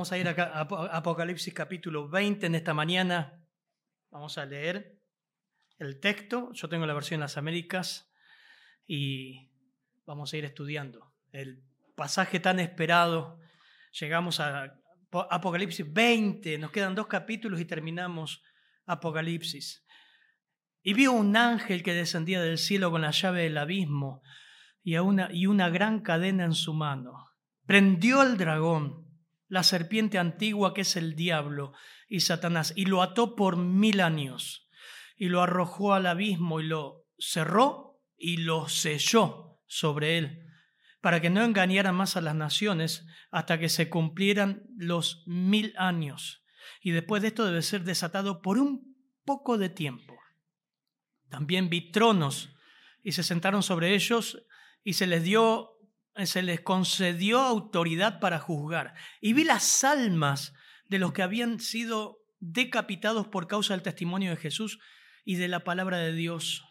Vamos a ir a Apocalipsis capítulo 20 en esta mañana. Vamos a leer el texto. Yo tengo la versión en las Américas y vamos a ir estudiando el pasaje tan esperado. Llegamos a Apocalipsis 20, nos quedan dos capítulos y terminamos Apocalipsis. Y vio un ángel que descendía del cielo con la llave del abismo y una, y una gran cadena en su mano. Prendió al dragón la serpiente antigua que es el diablo y Satanás, y lo ató por mil años, y lo arrojó al abismo y lo cerró y lo selló sobre él, para que no engañara más a las naciones hasta que se cumplieran los mil años. Y después de esto debe ser desatado por un poco de tiempo. También vi tronos y se sentaron sobre ellos y se les dio se les concedió autoridad para juzgar. Y vi las almas de los que habían sido decapitados por causa del testimonio de Jesús y de la palabra de Dios.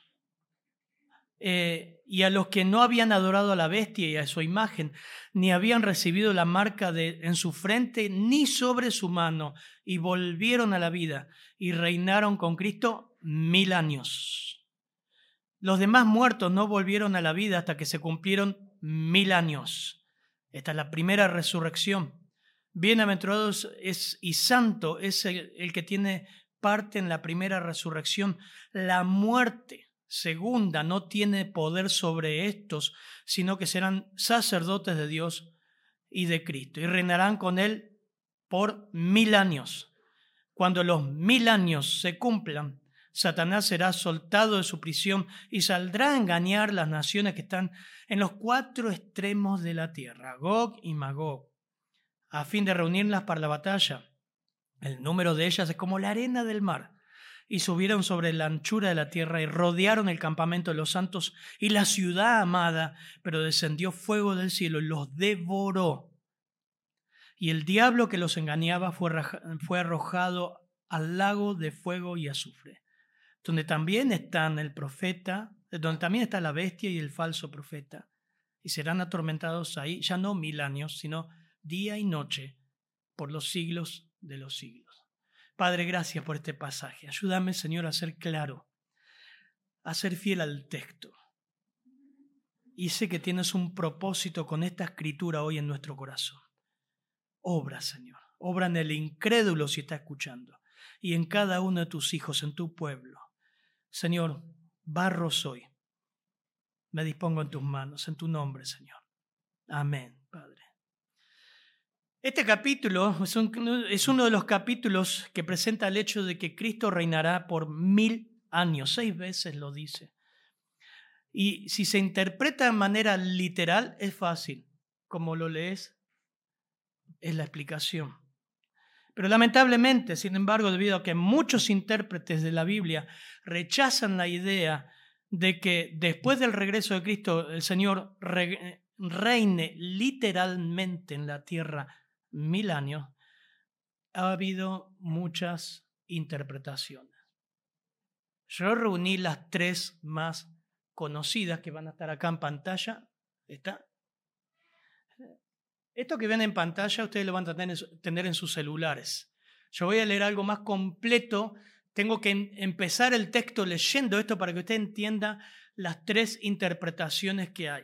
Eh, y a los que no habían adorado a la bestia y a su imagen, ni habían recibido la marca de, en su frente ni sobre su mano, y volvieron a la vida y reinaron con Cristo mil años. Los demás muertos no volvieron a la vida hasta que se cumplieron mil años. Esta es la primera resurrección. Bienaventurado es, y santo es el, que tiene parte en la primera resurrección. La muerte segunda no tiene poder sobre estos, sino que serán sacerdotes de Dios y de Cristo y reinarán con él por mil años. Cuando los mil años se cumplan, Satanás será soltado de su prisión y saldrá a engañar las naciones que están en los cuatro extremos de la tierra, Gog y Magog, a fin de reunirlas para la batalla. El número de ellas es como la arena del mar. Y subieron sobre la anchura de la tierra y rodearon el campamento de los santos y la ciudad amada, pero descendió fuego del cielo y los devoró. Y el diablo que los engañaba fue, fue arrojado al lago de fuego y azufre donde también están el profeta, donde también está la bestia y el falso profeta, y serán atormentados ahí ya no mil años, sino día y noche por los siglos de los siglos. Padre, gracias por este pasaje. Ayúdame, Señor, a ser claro, a ser fiel al texto. Y sé que tienes un propósito con esta escritura hoy en nuestro corazón. Obra, Señor. Obra en el incrédulo si está escuchando. Y en cada uno de tus hijos, en tu pueblo. Señor, barro soy. Me dispongo en tus manos, en tu nombre, Señor. Amén, Padre. Este capítulo es, uno de los capítulos que presenta el hecho de que Cristo reinará por mil años, seis veces lo dice. Y si se interpreta de manera literal, es fácil. Como lo lees, es la explicación. Pero lamentablemente, sin embargo, debido a que muchos intérpretes de la Biblia rechazan la idea de que después del regreso de Cristo el Señor reine literalmente en la tierra mil años, ha habido muchas interpretaciones. Yo reuní las tres más conocidas que van a estar acá en pantalla. ¿Está? Esto que ven en pantalla ustedes lo van a tener en sus celulares. Yo voy a leer algo más completo. Tengo que empezar el texto leyendo esto para que usted entienda las tres interpretaciones que hay.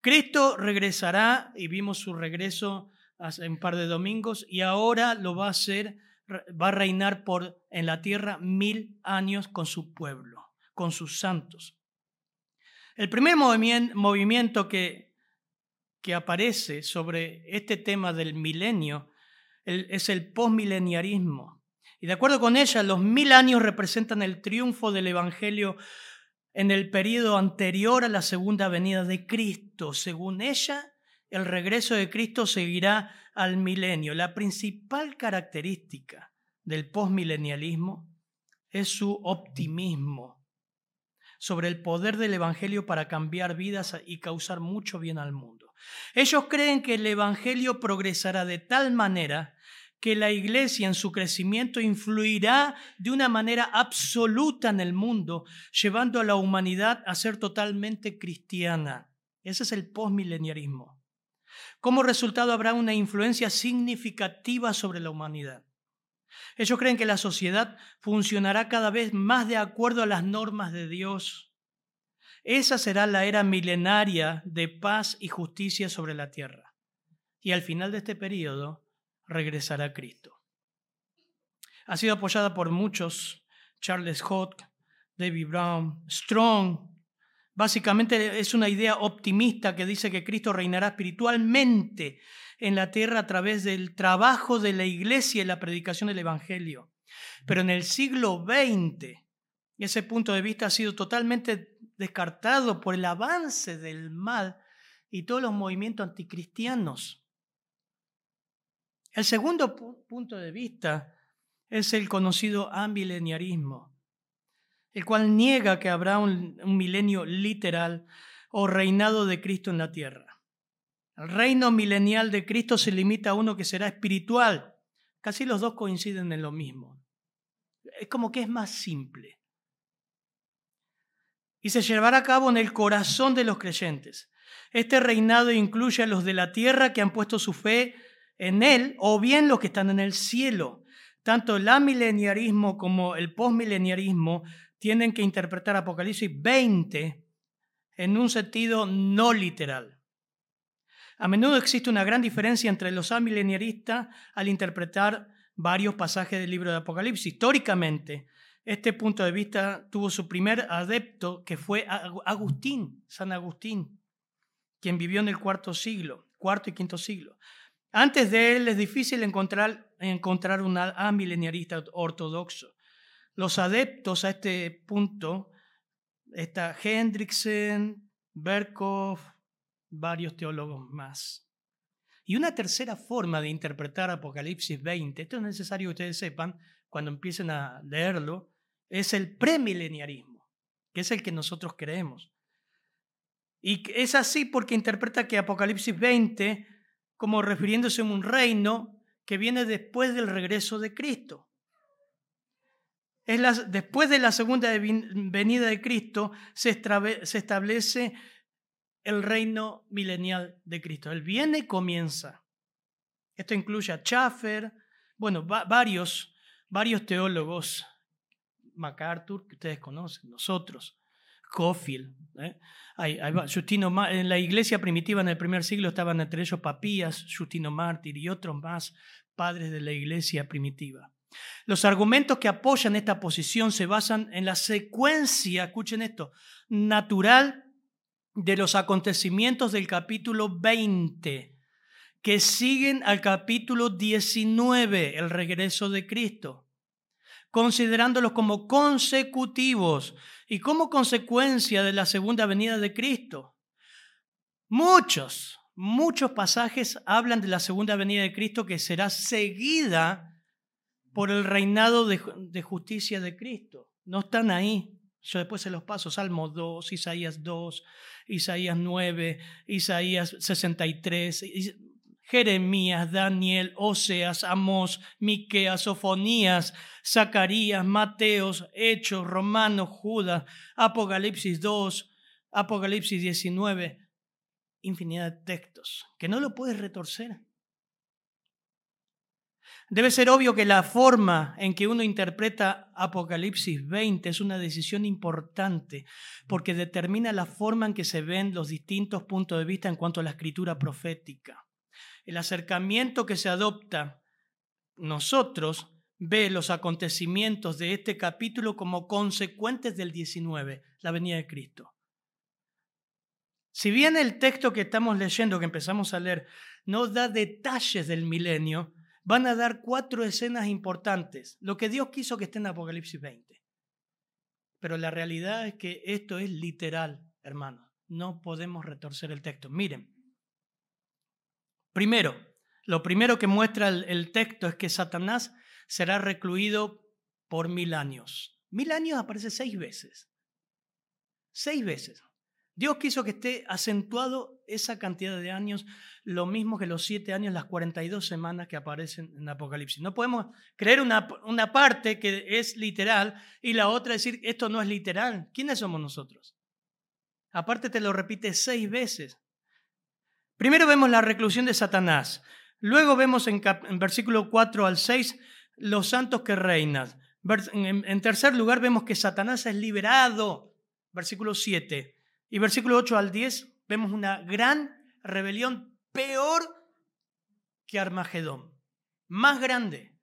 Cristo regresará, y vimos su regreso hace un par de domingos, y ahora lo va a hacer, va a reinar por, en la tierra mil años con su pueblo, con sus santos. El primer movimiento que que aparece sobre este tema del milenio es el postmileniarismo. Y de acuerdo con ella, los mil años representan el triunfo del Evangelio en el periodo anterior a la segunda venida de Cristo. Según ella, el regreso de Cristo seguirá al milenio. La principal característica del postmilenialismo es su optimismo sobre el poder del Evangelio para cambiar vidas y causar mucho bien al mundo. Ellos creen que el Evangelio progresará de tal manera que la iglesia en su crecimiento influirá de una manera absoluta en el mundo, llevando a la humanidad a ser totalmente cristiana. Ese es el postmileniarismo. Como resultado habrá una influencia significativa sobre la humanidad. Ellos creen que la sociedad funcionará cada vez más de acuerdo a las normas de Dios. Esa será la era milenaria de paz y justicia sobre la tierra. Y al final de este periodo regresará Cristo. Ha sido apoyada por muchos, Charles Hodge, David Brown, Strong. Básicamente es una idea optimista que dice que Cristo reinará espiritualmente en la tierra a través del trabajo de la iglesia y la predicación del Evangelio. Pero en el siglo XX, ese punto de vista ha sido totalmente descartado por el avance del mal y todos los movimientos anticristianos. El segundo punto de vista es el conocido amileniarismo, el cual niega que habrá un, un milenio literal o reinado de Cristo en la tierra. El reino milenial de Cristo se limita a uno que será espiritual. Casi los dos coinciden en lo mismo. Es como que es más simple. Y se llevará a cabo en el corazón de los creyentes. Este reinado incluye a los de la tierra que han puesto su fe en Él, o bien los que están en el cielo. Tanto el amileniarismo como el postmileniarismo tienen que interpretar Apocalipsis 20 en un sentido no literal. A menudo existe una gran diferencia entre los amileniaristas al interpretar varios pasajes del libro de Apocalipsis. Históricamente, este punto de vista tuvo su primer adepto, que fue Agustín, San Agustín, quien vivió en el cuarto siglo, cuarto y quinto siglo. Antes de él es difícil encontrar, encontrar un amileniarista ortodoxo. Los adeptos a este punto, está Hendrickson, Berkhoff, varios teólogos más. Y una tercera forma de interpretar Apocalipsis 20, esto es necesario que ustedes sepan cuando empiecen a leerlo, es el premileniarismo, que es el que nosotros creemos. Y es así porque interpreta que Apocalipsis 20 como refiriéndose a un reino que viene después del regreso de Cristo. Es después de la segunda venida de Cristo se, establece el reino milenial de Cristo. Él viene y comienza. Esto incluye a Schaffer, bueno, varios, varios teólogos, MacArthur, que ustedes conocen, nosotros, Cofield. ¿eh? Justino, en la iglesia primitiva en el primer siglo estaban entre ellos Papías, Justino Mártir y otros más padres de la iglesia primitiva. Los argumentos que apoyan esta posición se basan en la secuencia, escuchen esto, natural de los acontecimientos del capítulo 20 que siguen al capítulo 19, el regreso de Cristo, considerándolos como consecutivos y como consecuencia de la segunda venida de Cristo. Muchos, muchos pasajes hablan de la segunda venida de Cristo que será seguida por el reinado de, justicia de Cristo. No están ahí. Yo después se los paso, Salmo 2, Isaías 2, Isaías 9, Isaías 63, Jeremías, Daniel, Oseas, Amós, Miqueas, Sofonías, Zacarías, Mateos, Hechos, Romanos, Judas, Apocalipsis 2, Apocalipsis 19, infinidad de textos que no lo puedes retorcer. Debe ser obvio que la forma en que uno interpreta Apocalipsis 20 es una decisión importante porque determina la forma en que se ven los distintos puntos de vista en cuanto a la escritura profética. El acercamiento que se adopta nosotros ve los acontecimientos de este capítulo como consecuentes del 19, la venida de Cristo. Si bien el texto que estamos leyendo, que empezamos a leer, no da detalles del milenio, van a dar cuatro escenas importantes, lo que Dios quiso que esté en Apocalipsis 20. Pero la realidad es que esto es literal, hermanos. No podemos retorcer el texto. Miren, primero, lo primero que muestra el, texto es que Satanás será recluido por mil años. Mil años aparece seis veces. Seis veces. Dios quiso que esté acentuado esa cantidad de años, lo mismo que los siete años, las 42 semanas que aparecen en Apocalipsis. No podemos creer una, una parte que es literal y la otra decir, esto no es literal. ¿Quiénes somos nosotros? Aparte te lo repite seis veces. Primero vemos la reclusión de Satanás. Luego vemos en, versículo 4 al 6 los santos que reinan. En, tercer lugar vemos que Satanás es liberado. Versículo 7. Y versículo 8 al 10 vemos una gran rebelión peor que Armagedón. Más grande,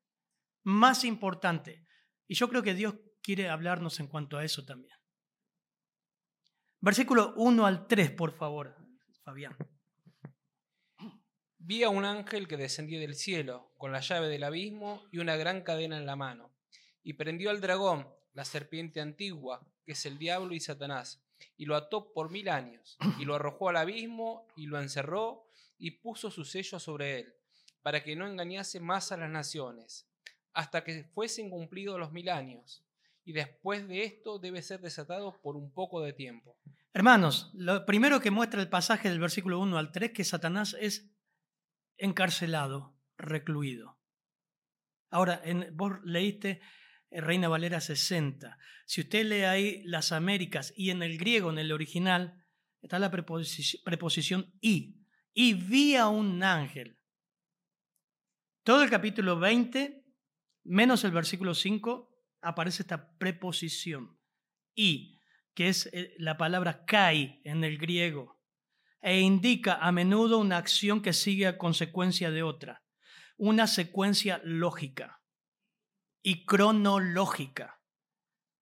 más importante. Y yo creo que Dios quiere hablarnos en cuanto a eso también. Versículo 1 al 3, por favor, Fabián. Vi a un ángel que descendía del cielo, con la llave del abismo y una gran cadena en la mano, y prendió al dragón, la serpiente antigua, que es el diablo y Satanás, y lo ató por mil años, y lo arrojó al abismo, y lo encerró, y puso su sello sobre él, para que no engañase más a las naciones, hasta que fuesen cumplidos los mil años, y después de esto debe ser desatado por un poco de tiempo. Hermanos, lo primero que muestra el pasaje del versículo 1 al 3, que Satanás es encarcelado, recluido. Ahora, en, vos leíste eh, Reina Valera 60. Si usted lee ahí las Américas y en el griego, en el original, está la preposición, preposición y. Y vi a un ángel. Todo el capítulo 20, menos el versículo 5, aparece esta preposición. Y, que es eh, la palabra kai en el griego e indica a menudo una acción que sigue a consecuencia de otra, una secuencia lógica y cronológica.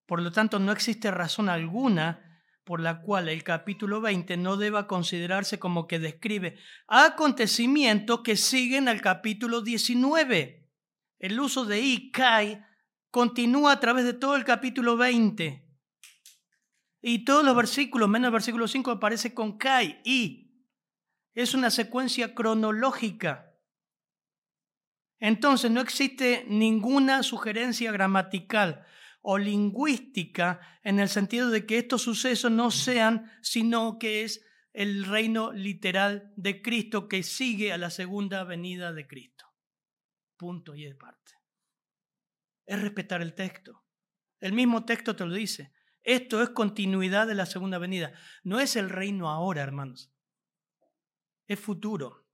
Por lo tanto, no existe razón alguna por la cual el capítulo 20 no deba considerarse como que describe acontecimientos que siguen al capítulo 19. El uso de i, kai, continúa a través de todo el capítulo 20. Y todos los versículos, menos el versículo 5, aparece con Kai, y. Es una secuencia cronológica. Entonces no existe ninguna sugerencia gramatical o lingüística en el sentido de que estos sucesos no sean, sino que es el reino literal de Cristo que sigue a la segunda venida de Cristo. Punto y de parte. Es respetar el texto. El mismo texto te lo dice. Esto es continuidad de la segunda venida. No es el reino ahora, hermanos. Es futuro.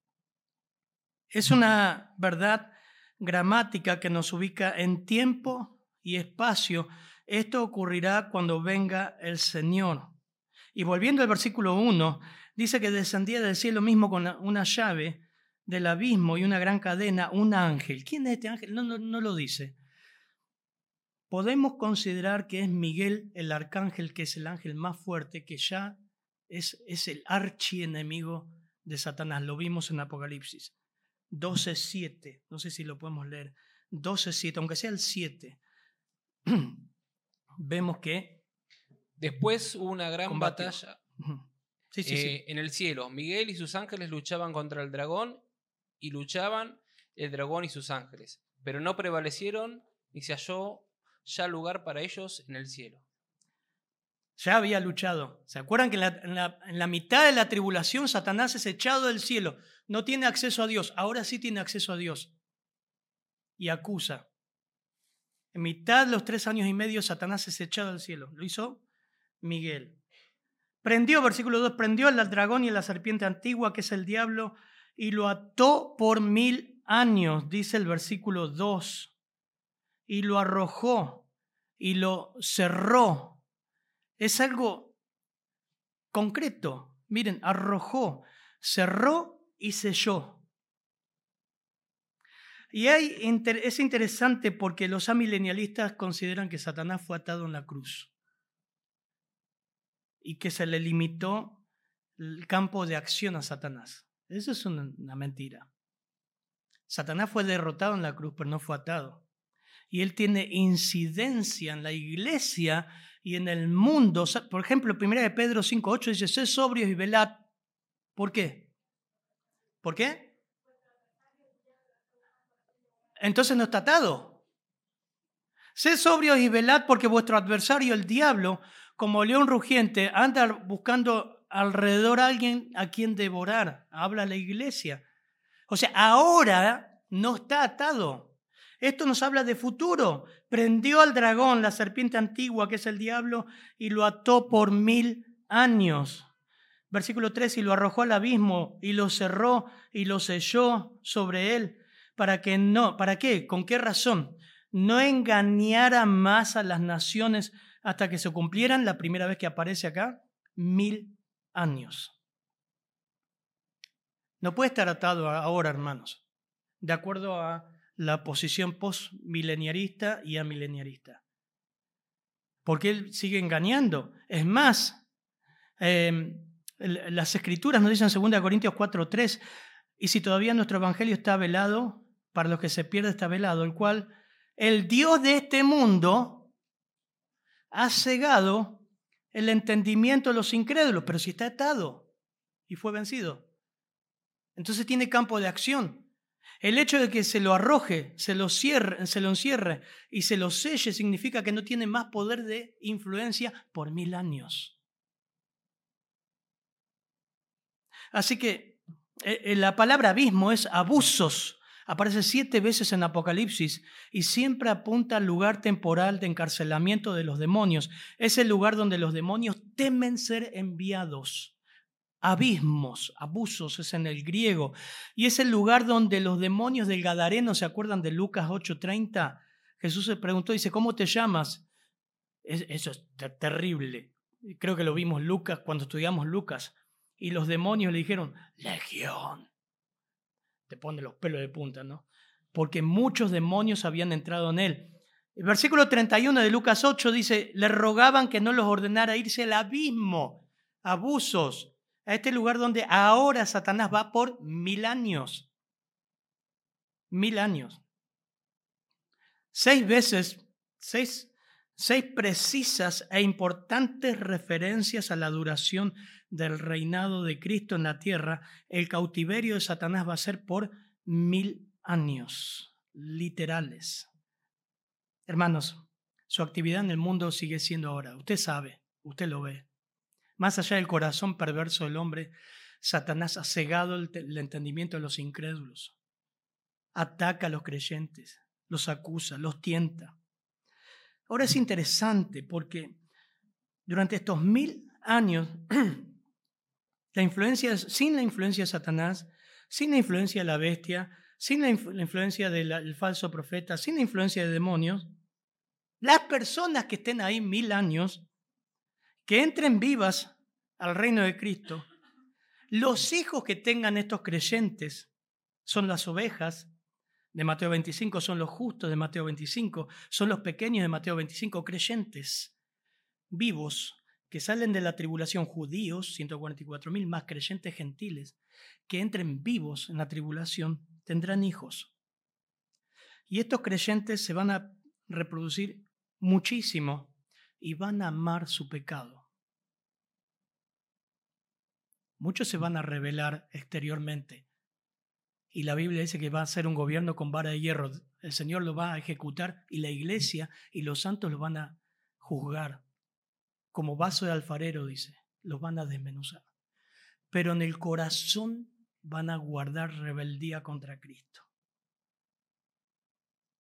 Es una verdad gramática que nos ubica en tiempo y espacio. Esto ocurrirá cuando venga el Señor. Y volviendo al versículo 1, dice que descendía del cielo mismo con una llave del abismo y una gran cadena, un ángel. ¿Quién es este ángel? No, no, no lo dice podemos considerar que es Miguel el arcángel, que es el ángel más fuerte, que ya es, es el archienemigo de Satanás. Lo vimos en Apocalipsis. 12.7, no sé si lo podemos leer. 12.7, aunque sea el 7, vemos que... Después hubo una gran batalla eh, en el cielo. Miguel y sus ángeles luchaban contra el dragón y luchaban el dragón y sus ángeles, pero no prevalecieron ni se halló ya lugar para ellos en el cielo. Ya había luchado. ¿Se acuerdan que en la, mitad de la tribulación Satanás es echado del cielo? No tiene acceso a Dios. Ahora sí tiene acceso a Dios. Y acusa. En mitad de los tres años y medio Satanás es echado del cielo. Lo hizo Miguel. Prendió, versículo 2, prendió al dragón y a la serpiente antigua, que es el diablo, y lo ató por mil años, dice el versículo 2 y lo arrojó y lo cerró. Es algo concreto. Miren, arrojó, cerró y selló. Y hay, es interesante porque los amilenialistas consideran que Satanás fue atado en la cruz y que se le limitó el campo de acción a Satanás. Eso es una mentira. Satanás fue derrotado en la cruz, pero no fue atado y Él tiene incidencia en la iglesia y en el mundo. Por ejemplo, 1 de Pedro 5.8 dice, sed sobrios y velad. ¿Por qué? ¿Por qué? Entonces no está atado. Sed sobrios y velad porque vuestro adversario, el diablo, como león rugiente, anda buscando alrededor a alguien a quien devorar. Habla la iglesia. O sea, ahora no está atado. Esto nos habla de futuro. Prendió al dragón, la serpiente antigua, que es el diablo, y lo ató por mil años. Versículo 3, y lo arrojó al abismo y lo cerró y lo selló sobre él para que no, ¿para qué? ¿Con qué razón? No engañara más a las naciones hasta que se cumplieran, la primera vez que aparece acá, mil años. No puede estar atado ahora, hermanos, de acuerdo a la posición postmileniarista y amileniarista. Porque él sigue engañando. Es más, em, las escrituras nos dicen en 2 Corintios 4:3, y si todavía nuestro evangelio está velado, para los que se pierde está velado, el cual el Dios de este mundo ha cegado el entendimiento de los incrédulos, pero si está atado y fue vencido, entonces tiene campo de acción. El hecho de que se lo arroje, se lo, cierre, se lo encierre y se lo selle significa que no tiene más poder de influencia por mil años. Así que eh, eh, la palabra abismo es abusos. Aparece siete veces en Apocalipsis y siempre apunta al lugar temporal de encarcelamiento de los demonios. Es el lugar donde los demonios temen ser enviados. Abismos, abusos es en el griego. Y es el lugar donde los demonios del Gadareno, ¿se acuerdan de Lucas 8:30? Jesús se preguntó, dice, ¿cómo te llamas? Eso es terrible. Creo que lo vimos Lucas cuando estudiamos Lucas. Y los demonios le dijeron, Legión. Te pone los pelos de punta, ¿no? Porque muchos demonios habían entrado en él. El versículo 31 de Lucas 8 dice, le rogaban que no los ordenara irse al abismo, abusos, a este lugar donde ahora Satanás va por mil años. Mil años. Seis veces, seis, seis precisas e importantes referencias a la duración del reinado de Cristo en la tierra, el cautiverio de Satanás va a ser por mil años, literales. Hermanos, su actividad en el mundo sigue siendo ahora. Usted sabe, usted lo ve. Más allá del corazón perverso del hombre, Satanás ha cegado el, entendimiento de los incrédulos. Ataca a los creyentes, los acusa, los tienta. Ahora es interesante porque durante estos mil años La influencia, sin la influencia de Satanás, sin la influencia de la bestia, sin la, influencia del falso profeta, sin la influencia de demonios, las personas que estén ahí mil años, que entren vivas al reino de Cristo, los hijos que tengan estos creyentes son las ovejas de Mateo 25, son los justos de Mateo 25, son los pequeños de Mateo 25, creyentes vivos que salen de la tribulación judíos, 144.000 más creyentes gentiles, que entren vivos en la tribulación, tendrán hijos. Y estos creyentes se van a reproducir muchísimo y van a amar su pecado. Muchos se van a rebelar exteriormente. Y la Biblia dice que va a ser un gobierno con vara de hierro. El Señor lo va a ejecutar y la iglesia y los santos lo van a juzgar como vaso de alfarero, dice, los van a desmenuzar. Pero en el corazón van a guardar rebeldía contra Cristo.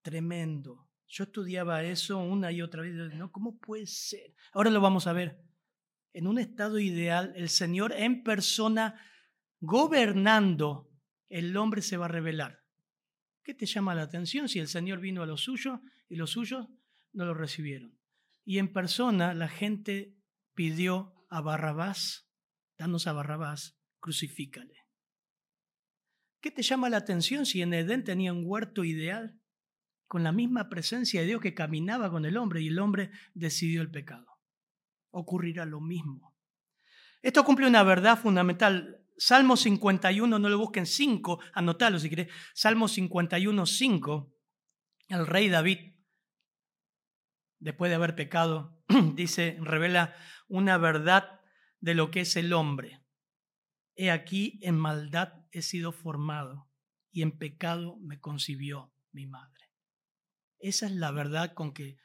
Tremendo. Yo estudiaba eso una y otra vez. ¿no? ¿Cómo puede ser? Ahora lo vamos a ver. En un estado ideal, el Señor en persona gobernando, el hombre se va a rebelar. ¿Qué te llama la atención si el Señor vino a los suyos y los suyos no lo recibieron? Y en persona la gente pidió a Barrabás, danos a Barrabás, crucifícale. ¿Qué te llama la atención si en Edén tenía un huerto ideal con la misma presencia de Dios que caminaba con el hombre y el hombre decidió el pecado? Ocurrirá lo mismo. Esto cumple una verdad fundamental. Salmo 51, no lo busquen 5, anotalo si querés. Salmo 51, 5, el rey David después de haber pecado, dice, revela una verdad de lo que es el hombre. He aquí, en maldad he sido formado y en pecado me concibió mi madre. Esa es la verdad con que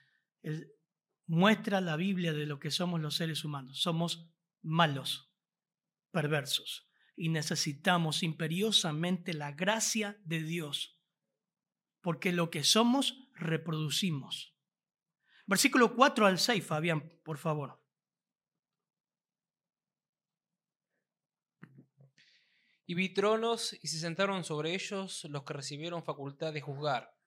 muestra la Biblia de lo que somos los seres humanos. Somos malos, perversos, y necesitamos imperiosamente la gracia de Dios, porque lo que somos reproducimos. Versículo 4 al 6, Fabián, por favor. Y vi tronos y se sentaron sobre ellos los que recibieron facultad de juzgar.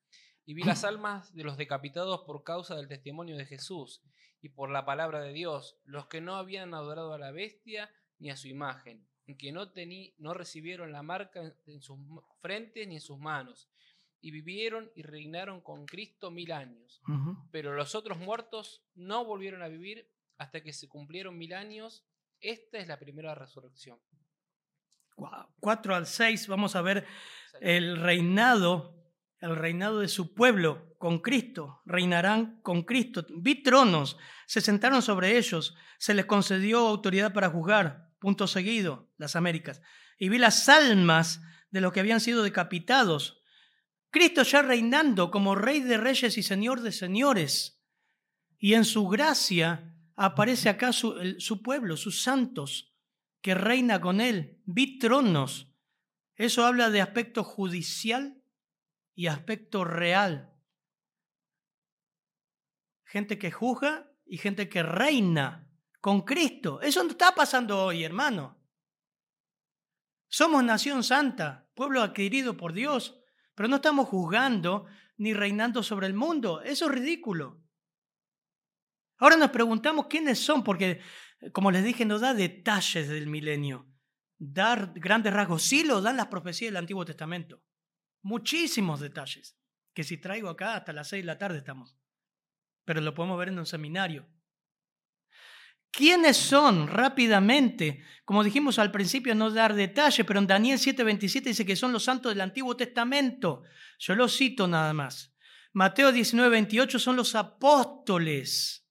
Y vi las almas de los decapitados por causa del testimonio de Jesús y por la palabra de Dios, los que no habían adorado a la bestia ni a su imagen, y que no, tení, no recibieron la marca en sus frentes ni en sus manos, y vivieron y reinaron con Cristo mil años. Pero los otros muertos no volvieron a vivir hasta que se cumplieron mil años. Esta es la primera resurrección. 4 al 6 vamos a ver el reinado, el reinado de su pueblo con Cristo. Reinarán con Cristo. Vi tronos, se sentaron sobre ellos, se les concedió autoridad para juzgar. Punto seguido, las Américas. Y vi las almas de los que habían sido decapitados. Cristo ya reinando como rey de reyes y señor de señores. Y en su gracia aparece acá su, su pueblo, sus santos que reina con él. Vi tronos. Eso habla de aspecto judicial y aspecto real. Gente que juzga y gente que reina con Cristo. Eso no está pasando hoy, hermano. Somos nación santa, pueblo adquirido por Dios, pero no estamos juzgando ni reinando sobre el mundo. Eso es ridículo. Ahora nos preguntamos quiénes son, porque como les dije, no da detalles del milenio. Dar grandes rasgos. Sí lo dan las profecías del Antiguo Testamento. Muchísimos detalles. Que si traigo acá hasta las seis de la tarde estamos. Pero lo podemos ver en un seminario. ¿Quiénes son? Rápidamente. Como dijimos al principio, no dar detalles, pero en Daniel 7:27 dice que son los santos del Antiguo Testamento. Yo lo cito nada más. Mateo 19:28 son los apóstoles.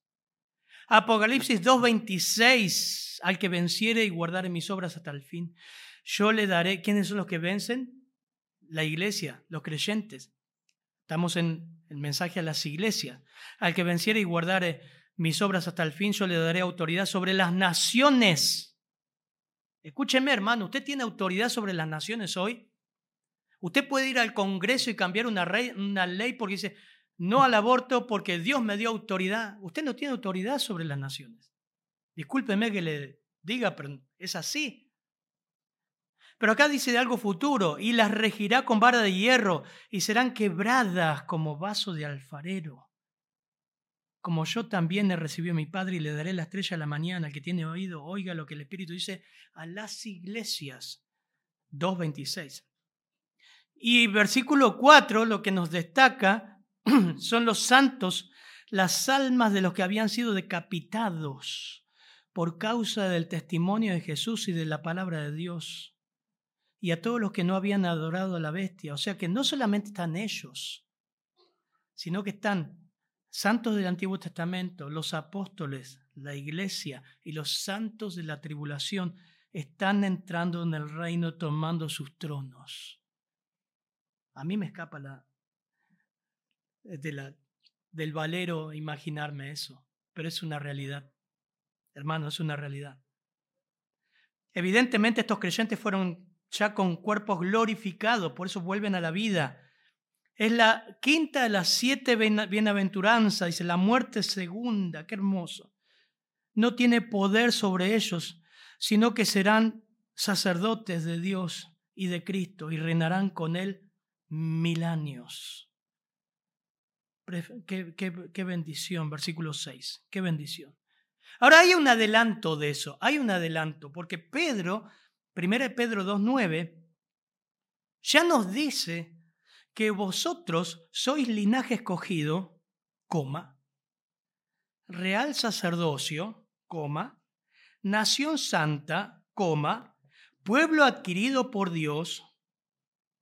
Apocalipsis 2.26, al que venciere y guardare mis obras hasta el fin, yo le daré, ¿quiénes son los que vencen? La iglesia, los creyentes. Estamos en el mensaje a las iglesias. Al que venciere y guardare mis obras hasta el fin, yo le daré autoridad sobre las naciones. Escúcheme, hermano, ¿usted tiene autoridad sobre las naciones hoy? Usted puede ir al Congreso y cambiar una, una ley porque dice, no al aborto porque Dios me dio autoridad. Usted no tiene autoridad sobre las naciones. Discúlpeme que le diga, pero es así. Pero acá dice de algo futuro, y las regirá con vara de hierro, y serán quebradas como vaso de alfarero. Como yo también he recibido a mi Padre y le daré la estrella a la mañana, al que tiene oído, oiga lo que el Espíritu dice a las iglesias. 2.26. Y versículo 4 lo que nos destaca son los santos, las almas de los que habían sido decapitados por causa del testimonio de Jesús y de la palabra de Dios. Y a todos los que no habían adorado a la bestia. O sea que no solamente están ellos, sino que están santos del Antiguo Testamento, los apóstoles, la iglesia y los santos de la tribulación están entrando en el reino tomando sus tronos. A mí me escapa la, de la, del valero imaginarme eso, pero es una realidad. Hermano, es una realidad. Evidentemente estos creyentes fueron ya con cuerpos glorificados, por eso vuelven a la vida. Es la quinta de las siete bienaventuranzas, dice la muerte segunda, qué hermoso. No tiene poder sobre ellos, sino que serán sacerdotes de Dios y de Cristo y reinarán con él mil años. Qué, bendición, versículo 6, qué bendición. Ahora hay un adelanto de eso, hay un adelanto, porque Pedro, 1 Pedro 2.9, ya nos dice que vosotros sois linaje escogido, real sacerdocio, nación santa, pueblo adquirido por Dios,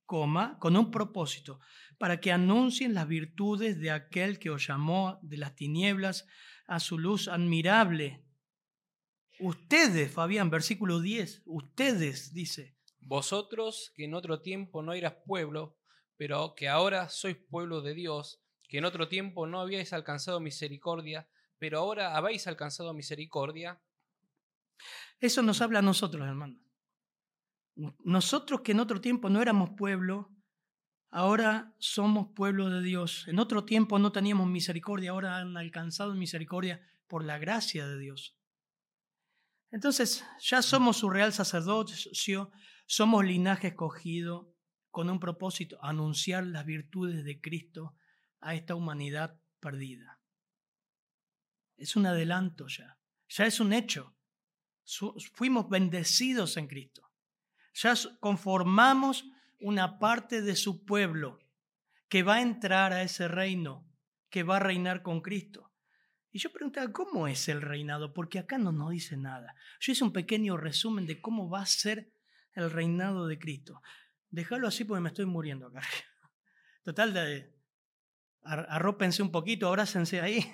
con un propósito, para que anuncien las virtudes de aquel que os llamó de las tinieblas a su luz admirable. Ustedes, Fabián, versículo 10, ustedes, dice. Vosotros que en otro tiempo no eras pueblo, pero que ahora sois pueblo de Dios, que en otro tiempo no habíais alcanzado misericordia, pero ahora habéis alcanzado misericordia. Eso nos habla a nosotros, hermanos. Nosotros que en otro tiempo no éramos pueblo, Ahora somos pueblo de Dios. En otro tiempo no teníamos misericordia, ahora han alcanzado misericordia por la gracia de Dios. Entonces ya somos su real sacerdocio, Somos linaje escogido con un propósito, anunciar las virtudes de Cristo a esta humanidad perdida. Es un adelanto ya, ya es un hecho. Fuimos bendecidos en Cristo. Ya conformamos una parte de su pueblo que va a entrar a ese reino, que va a reinar con Cristo. Y yo preguntaba, ¿cómo es el reinado? Porque acá no nos dice nada. Yo hice un pequeño resumen de cómo va a ser el reinado de Cristo. Déjalo así porque me estoy muriendo acá. Total, de, arrópense un poquito, abrácense ahí.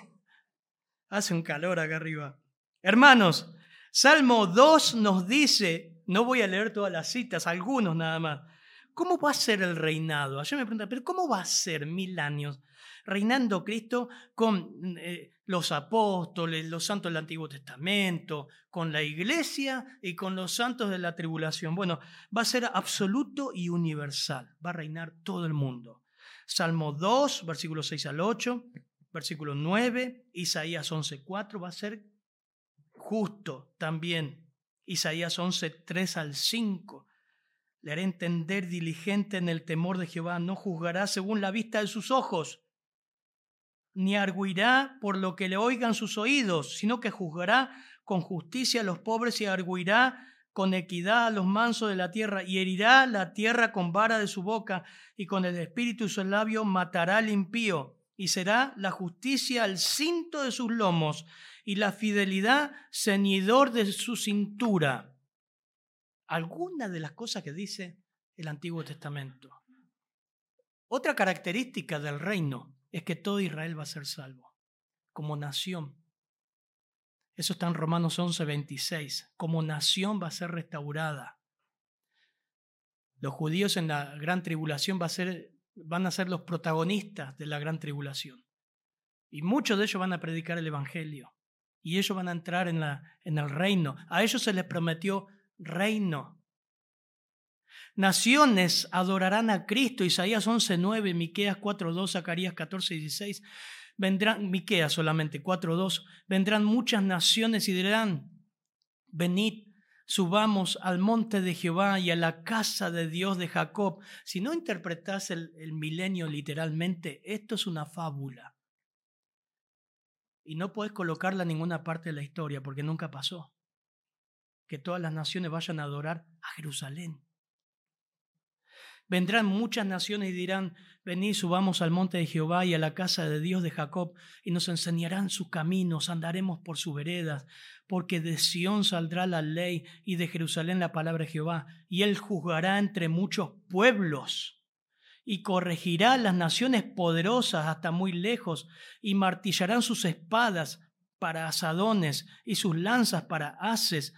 Hace un calor acá arriba. Hermanos, Salmo 2 nos dice, no voy a leer todas las citas, algunos nada más. ¿Cómo va a ser el reinado? Ayer me preguntan, pero ¿cómo va a ser mil años reinando Cristo con eh, los apóstoles, los santos del Antiguo Testamento, con la iglesia y con los santos de la tribulación? Bueno, va a ser absoluto y universal, va a reinar todo el mundo. Salmo 2, versículos 6 al 8, versículo 9, Isaías 11, 4, va a ser justo también. Isaías 11, 3 al 5. Le haré entender diligente en el temor de Jehová, no juzgará según la vista de sus ojos, ni arguirá por lo que le oigan sus oídos, sino que juzgará con justicia a los pobres y arguirá con equidad a los mansos de la tierra, y herirá la tierra con vara de su boca, y con el espíritu de su labio matará al impío, y será la justicia al cinto de sus lomos, y la fidelidad ceñidor de su cintura. Algunas de las cosas que dice el Antiguo Testamento. Otra característica del reino es que todo Israel va a ser salvo, como nación. Eso está en Romanos 11, 26. Como nación va a ser restaurada. Los judíos en la gran tribulación va a ser, van a ser los protagonistas de la gran tribulación. Y muchos de ellos van a predicar el Evangelio y ellos van a entrar en, la, en el reino. A ellos se les prometió reino. Naciones adorarán a Cristo, Isaías 11.9, Miqueas 4.2, Zacarías 14.16. Vendrán, Miqueas solamente 4.2, vendrán muchas naciones y dirán, venid, subamos al monte de Jehová y a la casa de Dios de Jacob. Si no interpretas el milenio literalmente, esto es una fábula y no puedes colocarla en ninguna parte de la historia porque nunca pasó. Que todas las naciones vayan a adorar a Jerusalén. Vendrán muchas naciones y dirán, venid, subamos al monte de Jehová y a la casa de Dios de Jacob, y nos enseñarán sus caminos, andaremos por sus veredas, porque de Sión saldrá la ley y de Jerusalén la palabra de Jehová, y él juzgará entre muchos pueblos y corregirá las naciones poderosas hasta muy lejos, y martillarán sus espadas para asadones y sus lanzas para haces,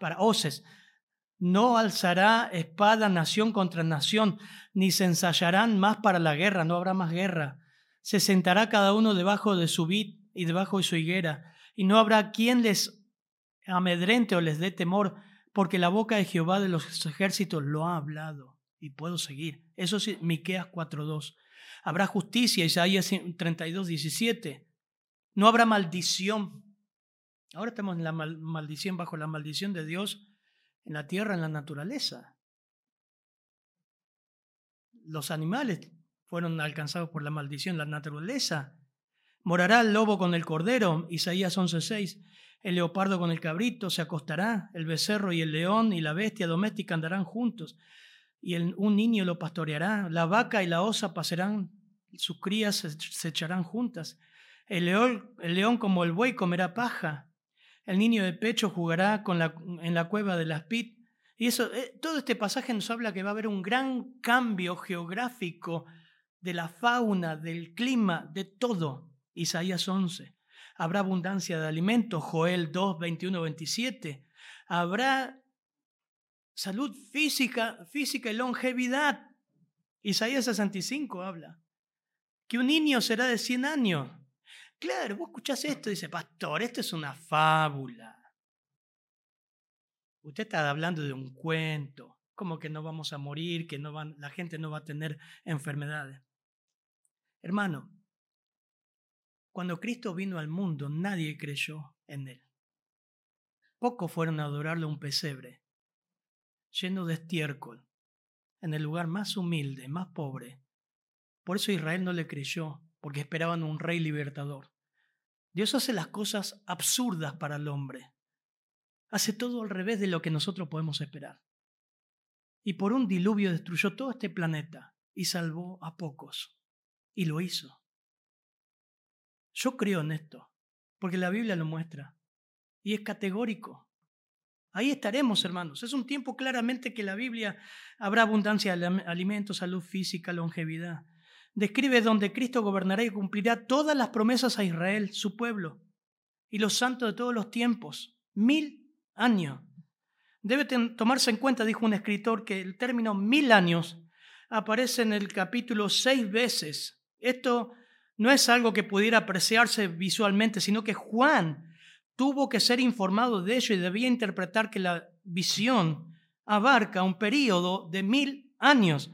para hoces. No alzará espada nación contra nación, ni se ensayarán más para la guerra, no habrá más guerra. Se sentará cada uno debajo de su vid y debajo de su higuera, y no habrá quien les amedrente o les dé temor, porque la boca de Jehová de los ejércitos lo ha hablado y puedo seguir. Eso sí, Miqueas 4.2. Habrá justicia, Isaías 32.17. No habrá maldición. Ahora estamos en la maldición, bajo la maldición de Dios en la tierra, en la naturaleza. Los animales fueron alcanzados por la maldición, la naturaleza. Morará el lobo con el cordero, Isaías 11.6. El leopardo con el cabrito se acostará, el becerro y el león y la bestia doméstica andarán juntos y un niño lo pastoreará. La vaca y la osa pasarán, sus crías se, echarán juntas. El león, el león como el buey comerá paja. El niño de pecho jugará con la, en la cueva de las pit. Y eso, eh, todo este pasaje nos habla que va a haber un gran cambio geográfico de la fauna, del clima, de todo. Isaías 11. Habrá abundancia de alimentos, Joel 2, 21, 27. Habrá salud física, física y longevidad. Isaías 65 habla. Que un niño será de 100 años. Claro, vos escuchás esto y dice, pastor, esto es una fábula. Usted está hablando de un cuento, como que no vamos a morir, que la gente no va a tener enfermedades. Hermano, cuando Cristo vino al mundo, nadie creyó en él. Pocos fueron a adorarle a un pesebre. lleno de estiércol, en el lugar más humilde, más pobre. Por eso Israel no le creyó, porque esperaban un rey libertador. Dios hace las cosas absurdas para el hombre. Hace todo al revés de lo que nosotros podemos esperar. Y por un diluvio destruyó todo este planeta y salvó a pocos. Y lo hizo. Yo creo en esto, porque la Biblia lo muestra. Y es categórico. Ahí estaremos, hermanos. Es un tiempo claramente que la Biblia habrá abundancia de alimentos, salud física, longevidad. Describe donde Cristo gobernará y cumplirá todas las promesas a Israel, su pueblo, y los santos de todos los tiempos. Mil años. Debe tomarse en cuenta, dijo un escritor, que el término mil años aparece en el capítulo seis veces. Esto no es algo que pudiera apreciarse visualmente, sino que Juan tuvo que ser informado de ello y debía interpretar que la visión abarca un periodo de mil años.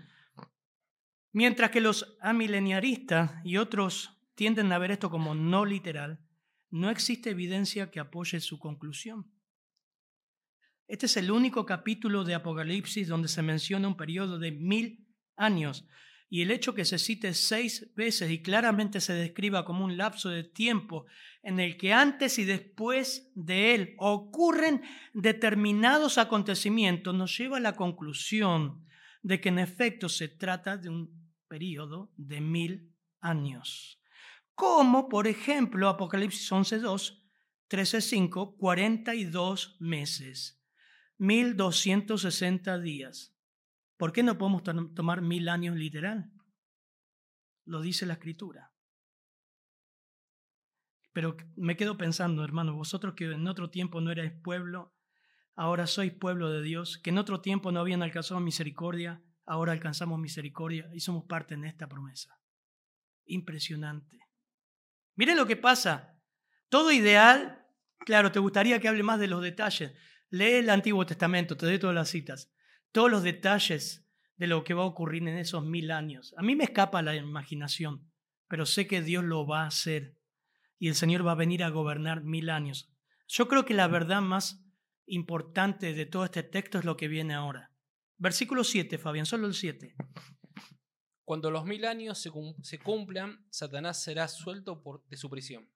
Mientras que los amileniaristas y otros tienden a ver esto como no literal, no existe evidencia que apoye su conclusión. Este es el único capítulo de Apocalipsis donde se menciona un periodo de mil años y el hecho que se cite seis veces y claramente se describa como un lapso de tiempo en el que antes y después de él ocurren determinados acontecimientos nos lleva a la conclusión de que en efecto se trata de un periodo de mil años. Como por ejemplo Apocalipsis 11.2, 13.5, 42 meses, 1260 días. ¿Por qué no podemos tomar mil años literal? Lo dice la escritura. Pero me quedo pensando, hermano, vosotros que en otro tiempo no erais pueblo, ahora sois pueblo de Dios, que en otro tiempo no habían alcanzado misericordia, ahora alcanzamos misericordia y somos parte en esta promesa. Impresionante. Miren lo que pasa. Todo ideal, claro, te gustaría que hable más de los detalles. Lee el Antiguo Testamento, te doy todas las citas todos los detalles de lo que va a ocurrir en esos mil años. A mí me escapa la imaginación, pero sé que Dios lo va a hacer y el Señor va a venir a gobernar mil años. Yo creo que la verdad más importante de todo este texto es lo que viene ahora. Versículo 7, Fabián, solo el 7. Cuando los mil años se, cumplan, Satanás será suelto por, de su prisión.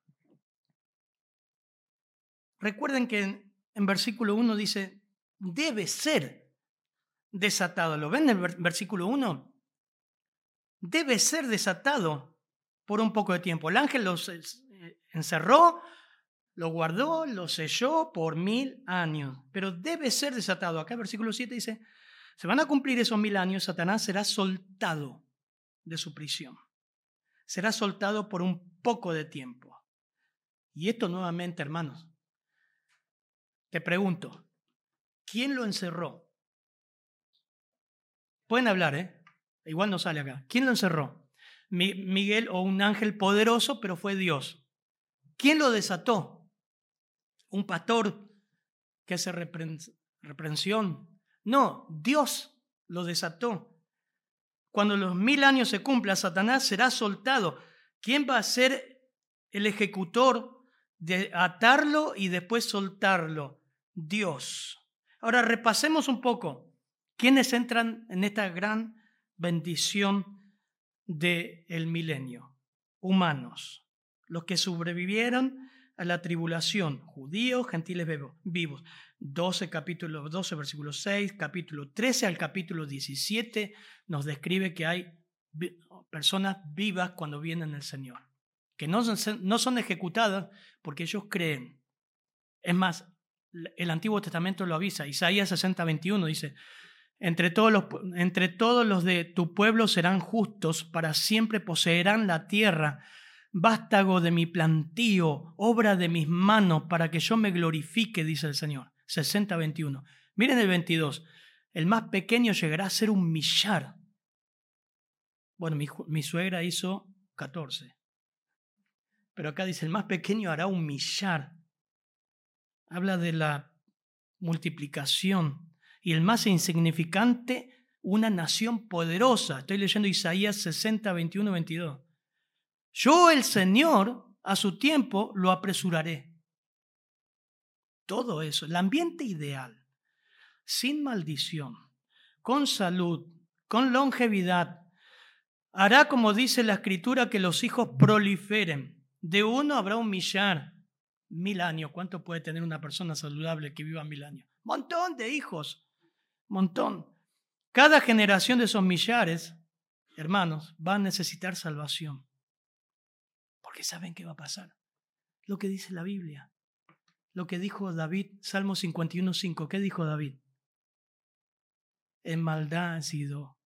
Recuerden que en, en versículo 1 dice, debe ser desatado. ¿Lo ven en el versículo 1? Debe ser desatado por un poco de tiempo. El ángel los eh, encerró, lo guardó, lo selló por mil años, pero debe ser desatado. Acá el versículo 7 dice, se van a cumplir esos mil años, Satanás será soltado de su prisión. Será soltado por un poco de tiempo. Y esto nuevamente, hermanos, te pregunto, ¿quién lo encerró? Pueden hablar, ¿eh? Igual no sale acá. ¿Quién lo encerró? Miguel o un ángel poderoso, pero fue Dios. ¿Quién lo desató? ¿Un pastor que hace reprensión? No, Dios lo desató. Cuando los mil años se cumplan, Satanás será soltado. ¿Quién va a ser el ejecutor de atarlo y después soltarlo? Dios. Ahora repasemos un poco. ¿Quiénes entran en esta gran bendición del milenio? Humanos, los que sobrevivieron a la tribulación, judíos, gentiles vivos. 12 capítulo 12 versículo 6, capítulo 13 al capítulo 17 nos describe que hay personas vivas cuando vienen el Señor, que no son, no son ejecutadas porque ellos creen. Es más, el Antiguo Testamento lo avisa, Isaías 60, 21 dice, entre todos, los, entre todos los de tu pueblo serán justos, para siempre poseerán la tierra. Vástago de mi plantío, obra de mis manos, para que yo me glorifique, dice el Señor. 60-21. Miren el 22. El más pequeño llegará a ser un millar. Bueno, mi, suegra hizo 14. Pero acá dice, el más pequeño hará un millar. Habla de la multiplicación y el más insignificante, una nación poderosa. Estoy leyendo Isaías 60, 21, 22. Yo, el Señor, a su tiempo lo apresuraré. Todo eso, el ambiente ideal. sin maldición, con salud, con longevidad. Hará, como dice la escritura, que los hijos proliferen. De uno habrá un millar, mil años. ¿Cuánto puede tener una persona saludable que viva mil años? Montón de hijos, montón. Cada generación de esos millares, hermanos, va a necesitar salvación. Porque saben qué va a pasar. Lo que dice la Biblia. Lo que dijo David, Salmo 51.5. ¿Qué dijo David? En maldad he sido.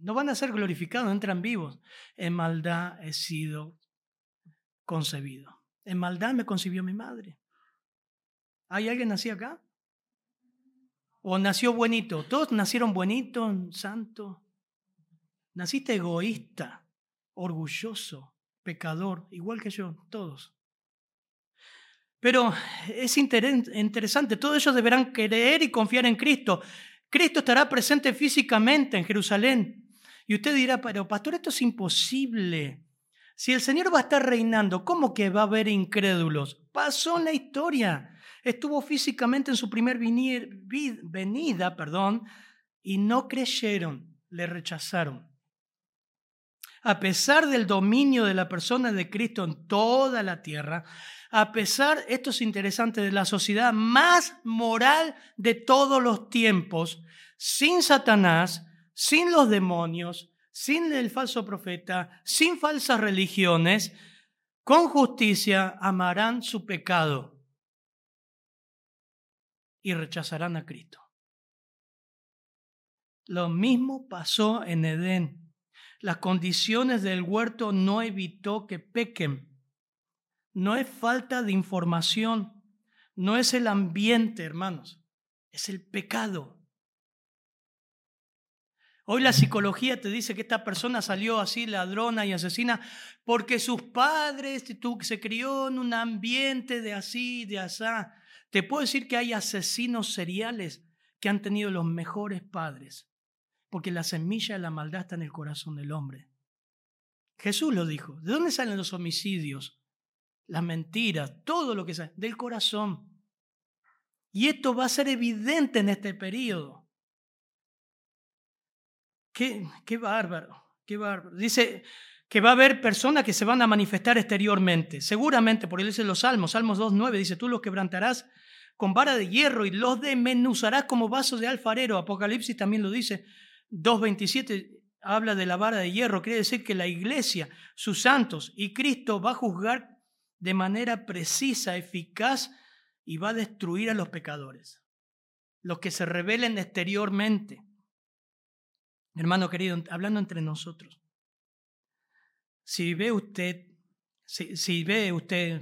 No van a ser glorificados, entran vivos. En maldad he sido concebido. En maldad me concibió mi madre. ¿Hay alguien así acá? ¿O nació buenito? Todos nacieron buenitos, santo. Naciste egoísta, orgulloso, pecador, igual que yo, todos. Pero es interesante, todos ellos deberán creer y confiar en Cristo. Cristo estará presente físicamente en Jerusalén. Y usted dirá, pero pastor, esto es imposible. Si el Señor va a estar reinando, ¿cómo que va a haber incrédulos? Pasó en la historia. Estuvo físicamente en su primer venida, perdón, y no creyeron, le rechazaron. A pesar del dominio de la persona de Cristo en toda la tierra, a pesar, esto es interesante, de la sociedad más moral de todos los tiempos, sin Satanás, sin los demonios, sin el falso profeta, sin falsas religiones, con justicia amarán su pecado y rechazarán a Cristo. Lo mismo pasó en Edén. Las condiciones del huerto no evitó que pequen. No es falta de información, no es el ambiente, hermanos, es el pecado. Hoy la psicología te dice que esta persona salió así ladrona y asesina porque sus padres se crió en un ambiente de así, de asá. Te puedo decir que hay asesinos seriales que han tenido los mejores padres, porque la semilla de la maldad está en el corazón del hombre. Jesús lo dijo. ¿De dónde salen los homicidios? Las mentiras, todo lo que sale, del corazón. Y esto va a ser evidente en este periodo. Qué, qué bárbaro, qué bárbaro. Dice que va a haber personas que se van a manifestar exteriormente. Seguramente, por él dice los Salmos, Salmos 2.9, dice, tú los quebrantarás con vara de hierro y los desmenuzarás como vasos de alfarero. Apocalipsis también lo dice. 2.27 habla de la vara de hierro. Quiere decir que la iglesia, sus santos y Cristo va a juzgar de manera precisa, eficaz y va a destruir a los pecadores. Los que se rebelen exteriormente. Hermano querido, hablando entre nosotros, si ve usted, si, ve usted,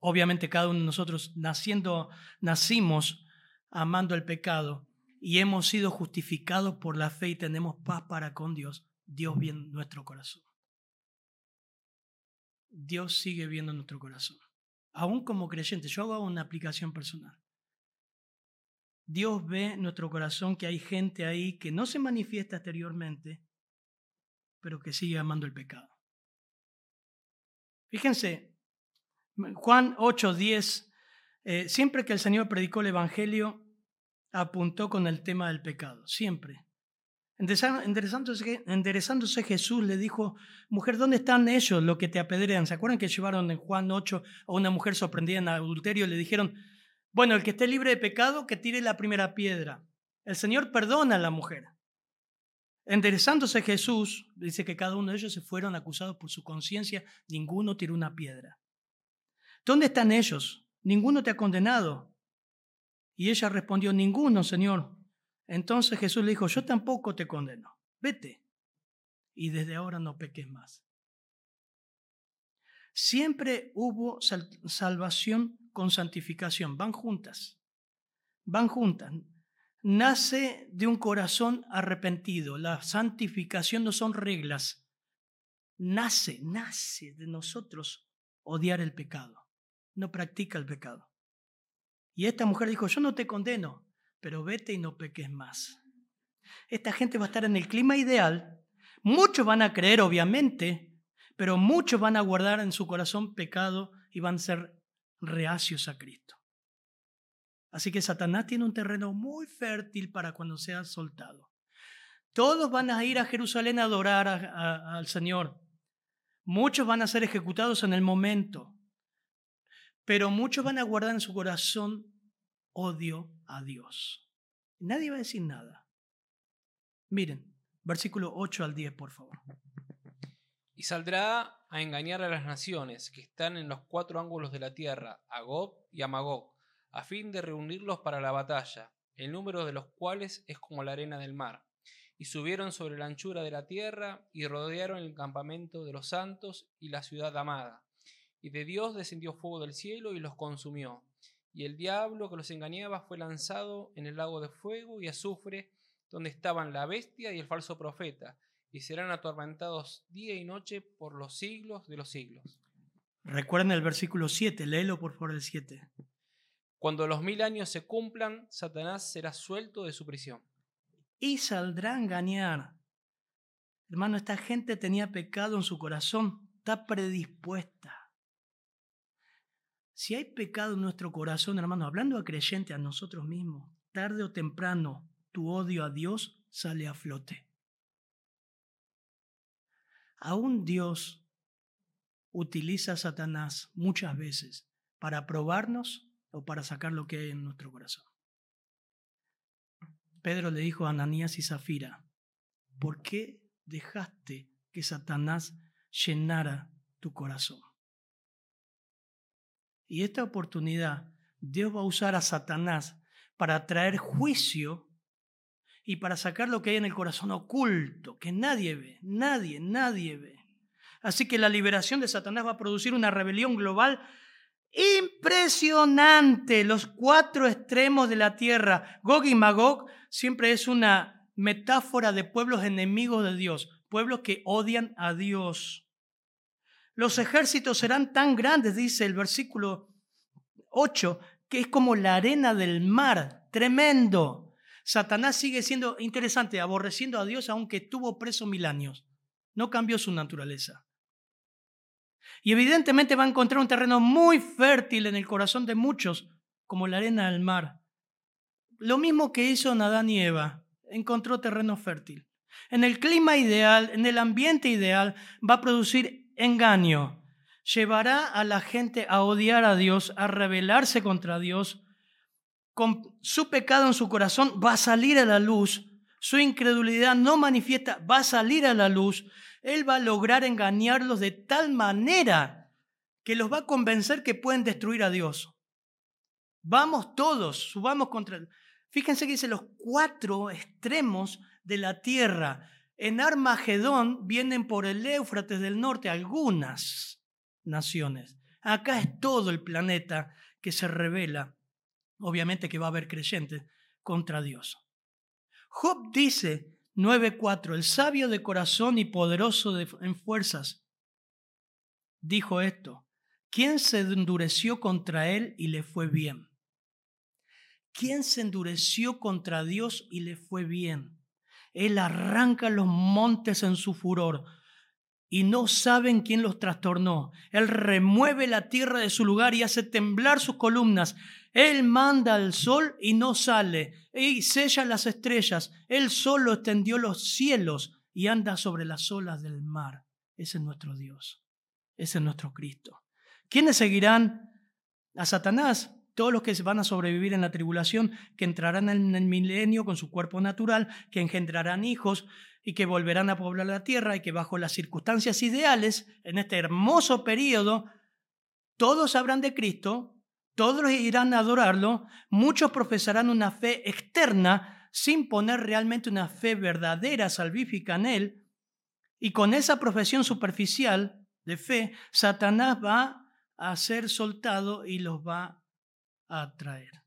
obviamente cada uno de nosotros naciendo, nacimos amando el pecado y hemos sido justificados por la fe y tenemos paz para con Dios, Dios ve nuestro corazón. Dios sigue viendo nuestro corazón. Aún como creyente, yo hago una aplicación personal. Dios ve en nuestro corazón que hay gente ahí que no se manifiesta exteriormente, pero que sigue amando el pecado. Fíjense, Juan 8, 10, eh, siempre que el Señor predicó el Evangelio, apuntó con el tema del pecado, siempre. Enderezándose, enderezándose Jesús le dijo, mujer, ¿dónde están ellos los que te apedrean? ¿Se acuerdan que llevaron en Juan 8 a una mujer sorprendida en adulterio le dijeron, bueno, el que esté libre de pecado, que tire la primera piedra. El Señor perdona a la mujer. Enderezándose Jesús, dice que cada uno de ellos se fueron acusados por su conciencia, ninguno tiró una piedra. ¿Dónde están ellos? Ninguno te ha condenado. Y ella respondió, ninguno, Señor. Entonces Jesús le dijo, yo tampoco te condeno, vete. Y desde ahora no peques más. Siempre hubo salvación con santificación, van juntas, van juntas. Nace de un corazón arrepentido. La santificación no son reglas. Nace, nace de nosotros odiar el pecado. No practica el pecado. Y esta mujer dijo, yo no te condeno, pero vete y no peques más. Esta gente va a estar en el clima ideal. Muchos van a creer, obviamente, pero muchos van a guardar en su corazón pecado y van a ser reacios a Cristo. Así que Satanás tiene un terreno muy fértil para cuando sea soltado. Todos van a ir a Jerusalén a adorar al Señor. Muchos van a ser ejecutados en el momento, pero muchos van a guardar en su corazón odio a Dios. Nadie va a decir nada. Miren, versículo 8 al 10, por favor. Y saldrá a engañar a las naciones que están en los cuatro ángulos de la tierra, a Gob y a Magog, a fin de reunirlos para la batalla, el número de los cuales es como la arena del mar. Y subieron sobre la anchura de la tierra y rodearon el campamento de los santos y la ciudad amada. Y de Dios descendió fuego del cielo y los consumió. Y el diablo que los engañaba fue lanzado en el lago de fuego y azufre, donde estaban la bestia y el falso profeta, y serán atormentados día y noche por los siglos de los siglos. Recuerden el versículo 7, léelo por favor el 7. Cuando los mil años se cumplan, Satanás será suelto de su prisión. Y saldrá a engañar. Hermano, esta gente tenía pecado en su corazón, está predispuesta. Si hay pecado en nuestro corazón, hermano, hablando a creyente, a nosotros mismos, tarde o temprano, tu odio a Dios sale a flote. Aún Dios utiliza a Satanás muchas veces para probarnos o para sacar lo que hay en nuestro corazón. Pedro le dijo a Ananías y Zafira, ¿por qué dejaste que Satanás llenara tu corazón? Y esta oportunidad Dios va a usar a Satanás para traer juicio y para sacar lo que hay en el corazón oculto, que nadie ve, nadie, nadie ve. Así que la liberación de Satanás va a producir una rebelión global Impresionante, los cuatro extremos de la tierra. Gog y Magog siempre es una metáfora de pueblos enemigos de Dios, pueblos que odian a Dios. Los ejércitos serán tan grandes, dice el versículo 8, que es como la arena del mar, tremendo. Satanás sigue siendo interesante, aborreciendo a Dios aunque estuvo preso mil años. No cambió su naturaleza. Y evidentemente va a encontrar un terreno muy fértil en el corazón de muchos, como la arena del mar. Lo mismo que hizo Nadán y Eva, encontró terreno fértil. En el clima ideal, en el ambiente ideal, va a producir engaño. Llevará a la gente a odiar a Dios, a rebelarse contra Dios. Con su pecado en su corazón va a salir a la luz. Su incredulidad no manifiesta, va a salir a la luz él va a lograr engañarlos de tal manera que los va a convencer que pueden destruir a Dios. Vamos todos, subamos contra. Fíjense que dice los cuatro extremos de la tierra. En Armagedón vienen por el Éufrates del norte algunas naciones. Acá es todo el planeta que se revela. Obviamente que va a haber creyentes contra Dios. Job dice 9.4. El sabio de corazón y poderoso en fuerzas dijo esto. ¿Quién se endureció contra él y le fue bien? ¿Quién se endureció contra Dios y le fue bien? Él arranca los montes en su furor y no saben quién los trastornó. Él remueve la tierra de su lugar y hace temblar sus columnas. Él manda al sol y no sale, y sella las estrellas. Él solo extendió los cielos y anda sobre las olas del mar. Ese es nuestro Dios. Ese es nuestro Cristo. ¿Quiénes seguirán a Satanás? Todos los que van a sobrevivir en la tribulación, que entrarán en el milenio con su cuerpo natural, que engendrarán hijos y que volverán a poblar la tierra y que bajo las circunstancias ideales, en este hermoso periodo, todos habrán de Cristo, todos irán a adorarlo, muchos profesarán una fe externa sin poner realmente una fe verdadera, salvífica en él, y con esa profesión superficial de fe, Satanás va a ser soltado y los va a atraer.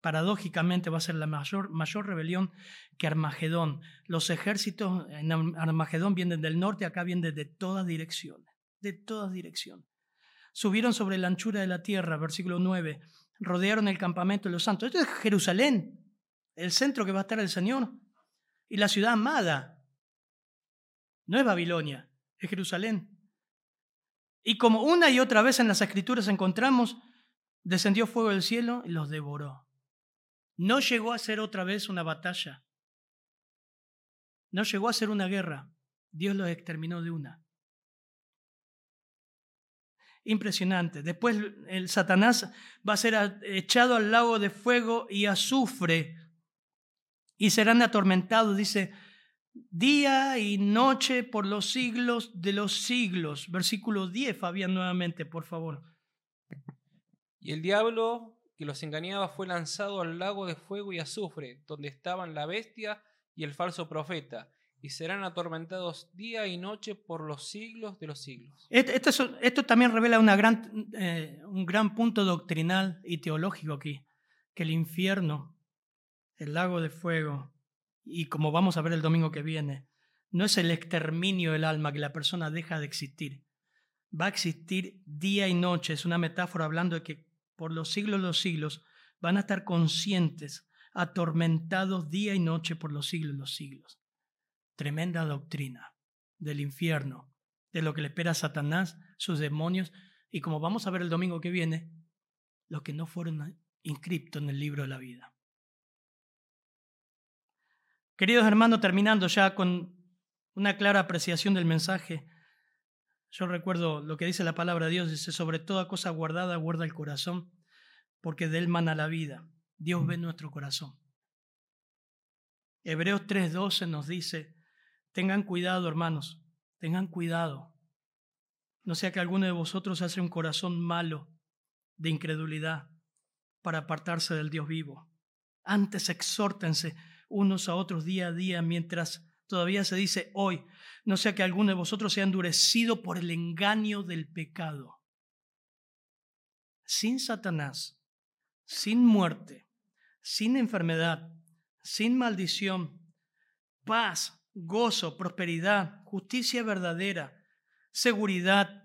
Paradójicamente va a ser la mayor, mayor rebelión que Armagedón. Los ejércitos en Armagedón vienen del norte, acá vienen de todas direcciones, de todas direcciones. Subieron sobre la anchura de la tierra, versículo 9. Rodearon el campamento de los santos. Esto es Jerusalén, el centro que va a estar el Señor. Y la ciudad amada. No es Babilonia, es Jerusalén. Y como una y otra vez en las escrituras encontramos, descendió fuego del cielo y los devoró. No llegó a ser otra vez una batalla. No llegó a ser una guerra. Dios los exterminó de una. Impresionante. Después el Satanás va a ser echado al lago de fuego y azufre y serán atormentados, dice, día y noche por los siglos de los siglos. Versículo 10, Fabián, nuevamente, por favor. Y el diablo que los engañaba fue lanzado al lago de fuego y azufre, donde estaban la bestia y el falso profeta, y serán atormentados día y noche por los siglos de los siglos. Esto, también revela eh, un gran punto doctrinal y teológico aquí, que el infierno, el lago de fuego, y como vamos a ver el domingo que viene, no es el exterminio del alma que la persona deja de existir. Va a existir día y noche. Es una metáfora hablando de que por los siglos los siglos van a estar conscientes, atormentados día y noche por los siglos los siglos. Tremenda doctrina del infierno, de lo que le espera Satanás, sus demonios, y como vamos a ver el domingo que viene, los que no fueron inscriptos en el libro de la vida. Queridos hermanos, terminando ya con una clara apreciación del mensaje, yo recuerdo lo que dice la palabra de Dios, dice, sobre toda cosa guardada, guarda el corazón, porque de él mana la vida. Dios ve nuestro corazón. Hebreos 3:12 nos dice, Tengan cuidado, hermanos, tengan cuidado. No sea que alguno de vosotros hace un corazón malo de incredulidad para apartarse del Dios vivo. Antes exhórtense unos a otros día a día mientras todavía se dice hoy, no sea que alguno de vosotros sea endurecido por el engaño del pecado. Sin Satanás, sin muerte, sin enfermedad, sin maldición, paz, gozo, prosperidad, justicia verdadera, seguridad,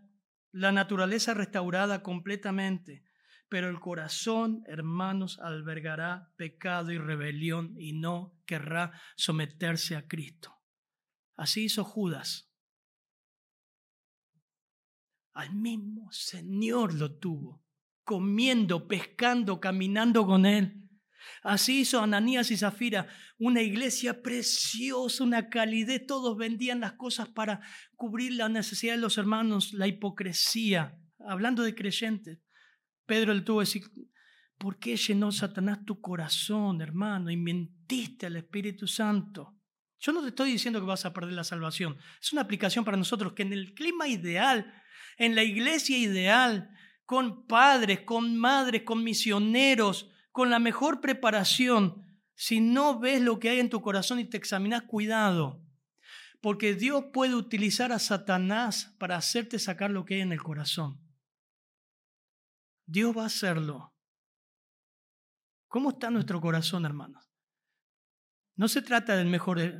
la naturaleza restaurada completamente. Pero el corazón, hermanos, albergará pecado y rebelión y no querrá someterse a Cristo. Así hizo Judas. Al mismo Señor lo tuvo, comiendo, pescando, caminando con él. Así hizo Ananías y Zafira, una iglesia preciosa, una calidez. Todos vendían las cosas para cubrir la necesidad de los hermanos, la hipocresía. Hablando de creyentes, Pedro le tuvo que decir, ¿por qué llenó Satanás tu corazón, hermano? Y mentiste al Espíritu Santo. Yo no te estoy diciendo que vas a perder la salvación. Es una aplicación para nosotros que en el clima ideal, en la iglesia ideal, con padres, con madres, con misioneros, con la mejor preparación, si no ves lo que hay en tu corazón y te examinas, cuidado. Porque Dios puede utilizar a Satanás para hacerte sacar lo que hay en el corazón. Dios va a hacerlo. ¿Cómo está nuestro corazón, hermanos? No se trata del mejor eh,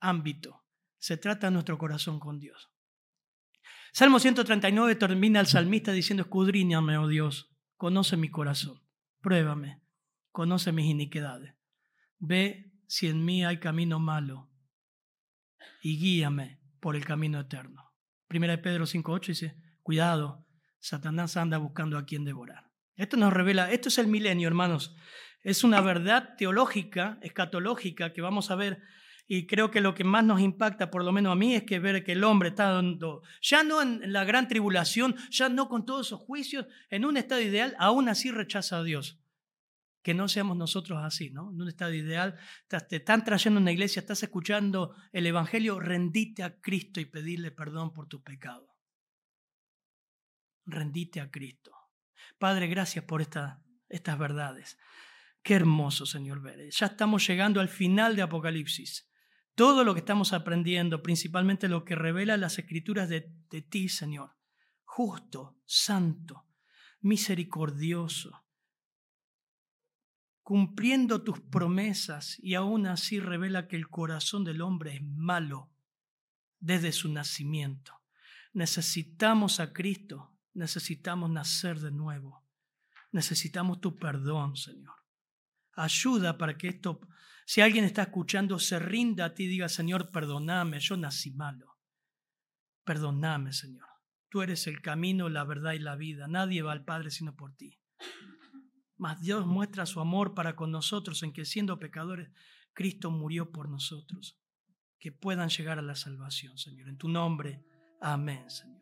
ámbito, se trata de nuestro corazón con Dios. Salmo 139 termina el salmista diciendo, escudriñame, oh Dios, conoce mi corazón. Pruébame, conoce mis iniquidades. Ve si en mí hay camino malo y guíame por el camino eterno. Primera de Pedro 5.8 dice, cuidado, Satanás anda buscando a quien devorar. Esto nos revela, esto es el milenio, hermanos. Es una verdad teológica, escatológica, que vamos a ver y creo que lo que más nos impacta, por lo menos a mí, es que ver que el hombre está dando, ya no en la gran tribulación, ya no con todos esos juicios, en un estado ideal, aún así rechaza a Dios. Que no seamos nosotros así, ¿no? En un estado ideal, te están trayendo una iglesia, estás escuchando el Evangelio, rendite a Cristo y pedirle perdón por tu pecado. Rendite a Cristo. Padre, gracias por esta, estas verdades. Qué hermoso, Señor, ver. Ya estamos llegando al final de Apocalipsis todo lo que estamos aprendiendo, principalmente lo que revela las escrituras de, ti, Señor, justo, santo, misericordioso, cumpliendo tus promesas y aún así revela que el corazón del hombre es malo desde su nacimiento. Necesitamos a Cristo, necesitamos nacer de nuevo, necesitamos tu perdón, Señor. Ayuda para que esto si alguien está escuchando, se rinda a ti y diga, Señor, perdóname, yo nací malo. Perdóname, Señor. Tú eres el camino, la verdad y la vida. Nadie va al Padre sino por ti. Mas Dios muestra su amor para con nosotros en que siendo pecadores, Cristo murió por nosotros. Que puedan llegar a la salvación, Señor. En tu nombre, amén, Señor.